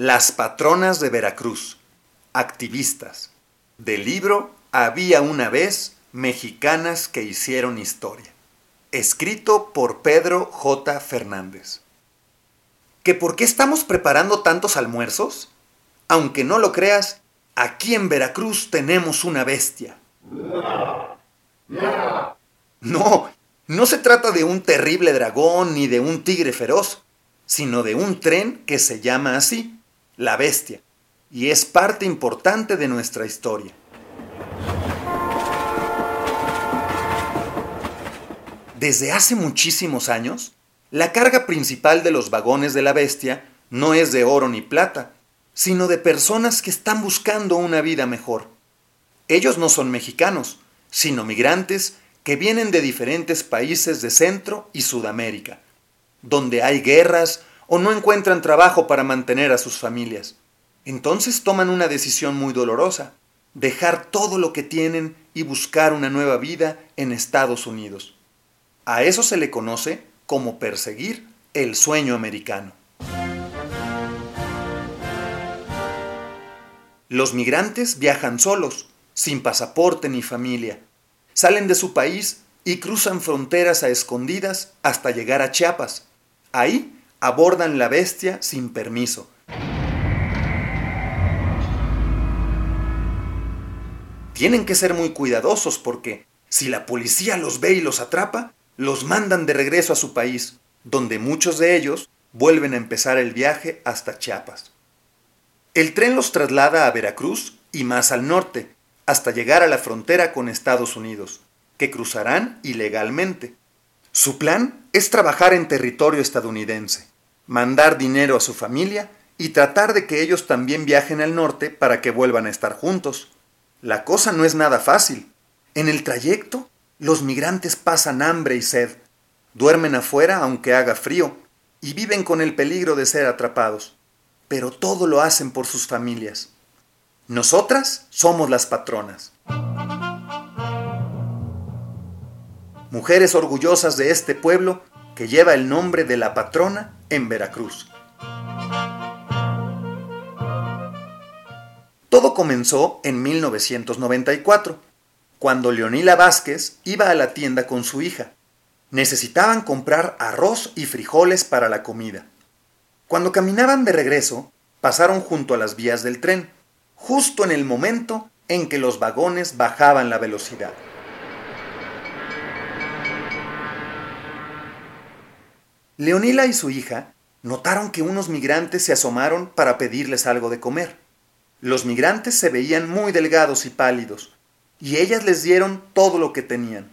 Las patronas de Veracruz. Activistas. Del libro Había una vez mexicanas que hicieron historia. Escrito por Pedro J. Fernández. ¿Que por qué estamos preparando tantos almuerzos? Aunque no lo creas, aquí en Veracruz tenemos una bestia. No, no se trata de un terrible dragón ni de un tigre feroz, sino de un tren que se llama así, la bestia, y es parte importante de nuestra historia. Desde hace muchísimos años, la carga principal de los vagones de la bestia no es de oro ni plata, sino de personas que están buscando una vida mejor. Ellos no son mexicanos, sino migrantes que vienen de diferentes países de Centro y Sudamérica, donde hay guerras o no encuentran trabajo para mantener a sus familias. Entonces toman una decisión muy dolorosa, dejar todo lo que tienen y buscar una nueva vida en Estados Unidos. A eso se le conoce como perseguir el sueño americano. Los migrantes viajan solos, sin pasaporte ni familia. Salen de su país y cruzan fronteras a escondidas hasta llegar a Chiapas. Ahí abordan la bestia sin permiso. Tienen que ser muy cuidadosos porque si la policía los ve y los atrapa, los mandan de regreso a su país, donde muchos de ellos vuelven a empezar el viaje hasta Chiapas. El tren los traslada a Veracruz y más al norte, hasta llegar a la frontera con Estados Unidos, que cruzarán ilegalmente. Su plan es trabajar en territorio estadounidense, mandar dinero a su familia y tratar de que ellos también viajen al norte para que vuelvan a estar juntos. La cosa no es nada fácil. En el trayecto, los migrantes pasan hambre y sed, duermen afuera aunque haga frío, y viven con el peligro de ser atrapados. Pero todo lo hacen por sus familias. Nosotras somos las patronas. Mujeres orgullosas de este pueblo que lleva el nombre de la patrona en Veracruz. Todo comenzó en 1994, cuando Leonila Vázquez iba a la tienda con su hija. Necesitaban comprar arroz y frijoles para la comida. Cuando caminaban de regreso, pasaron junto a las vías del tren, justo en el momento en que los vagones bajaban la velocidad. Leonila y su hija notaron que unos migrantes se asomaron para pedirles algo de comer. Los migrantes se veían muy delgados y pálidos, y ellas les dieron todo lo que tenían.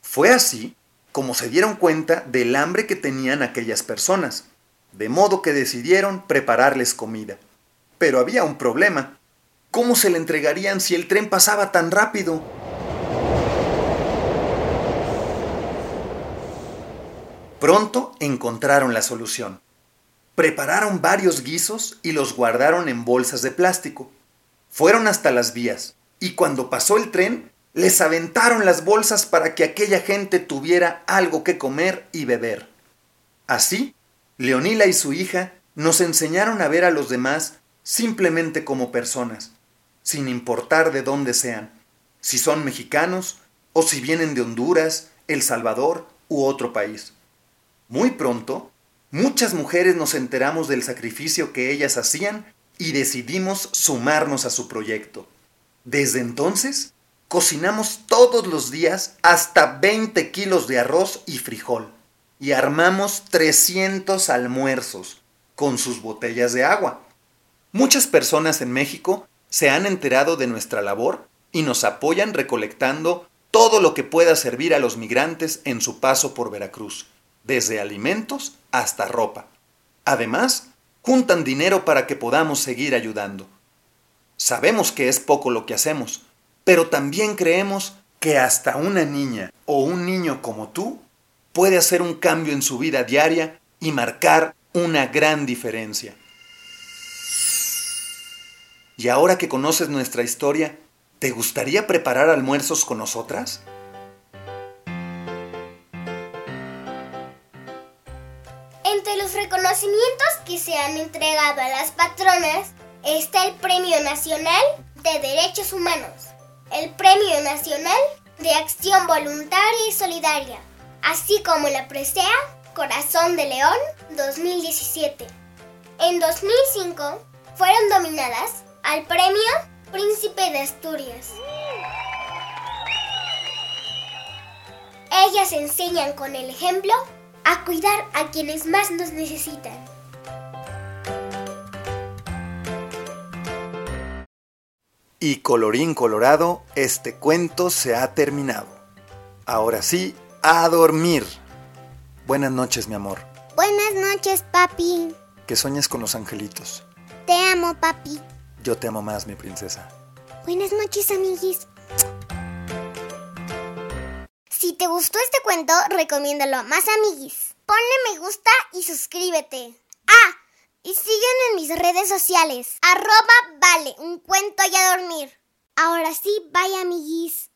Fue así como se dieron cuenta del hambre que tenían aquellas personas, de modo que decidieron prepararles comida. Pero había un problema. ¿Cómo se le entregarían si el tren pasaba tan rápido? Pronto encontraron la solución. Prepararon varios guisos y los guardaron en bolsas de plástico. Fueron hasta las vías y cuando pasó el tren, les aventaron las bolsas para que aquella gente tuviera algo que comer y beber. Así, Leonila y su hija nos enseñaron a ver a los demás simplemente como personas, sin importar de dónde sean, si son mexicanos o si vienen de Honduras, El Salvador u otro país. Muy pronto, muchas mujeres nos enteramos del sacrificio que ellas hacían y decidimos sumarnos a su proyecto. Desde entonces, cocinamos todos los días hasta 20 kilos de arroz y frijol y armamos 300 almuerzos con sus botellas de agua. Muchas personas en México se han enterado de nuestra labor y nos apoyan recolectando todo lo que pueda servir a los migrantes en su paso por Veracruz desde alimentos hasta ropa. Además, juntan dinero para que podamos seguir ayudando. Sabemos que es poco lo que hacemos, pero también creemos que hasta una niña o un niño como tú puede hacer un cambio en su vida diaria y marcar una gran diferencia. Y ahora que conoces nuestra historia, ¿te gustaría preparar almuerzos con nosotras? Entre los reconocimientos que se han entregado a las patronas está el Premio Nacional de Derechos Humanos, el Premio Nacional de Acción Voluntaria y Solidaria, así como la presea Corazón de León 2017. En 2005 fueron dominadas al Premio Príncipe de Asturias. Ellas enseñan con el ejemplo a cuidar a quienes más nos necesitan. Y colorín colorado, este cuento se ha terminado. Ahora sí, a dormir. Buenas noches, mi amor. Buenas noches, papi. Que sueñes con los angelitos. Te amo, papi. Yo te amo más, mi princesa. Buenas noches, amiguis. Si te gustó este cuento, recomiéndalo a más amiguis. Ponle me gusta y suscríbete. Ah, y sígueme en mis redes sociales. Arroba vale, un cuento y a dormir. Ahora sí, bye amiguis.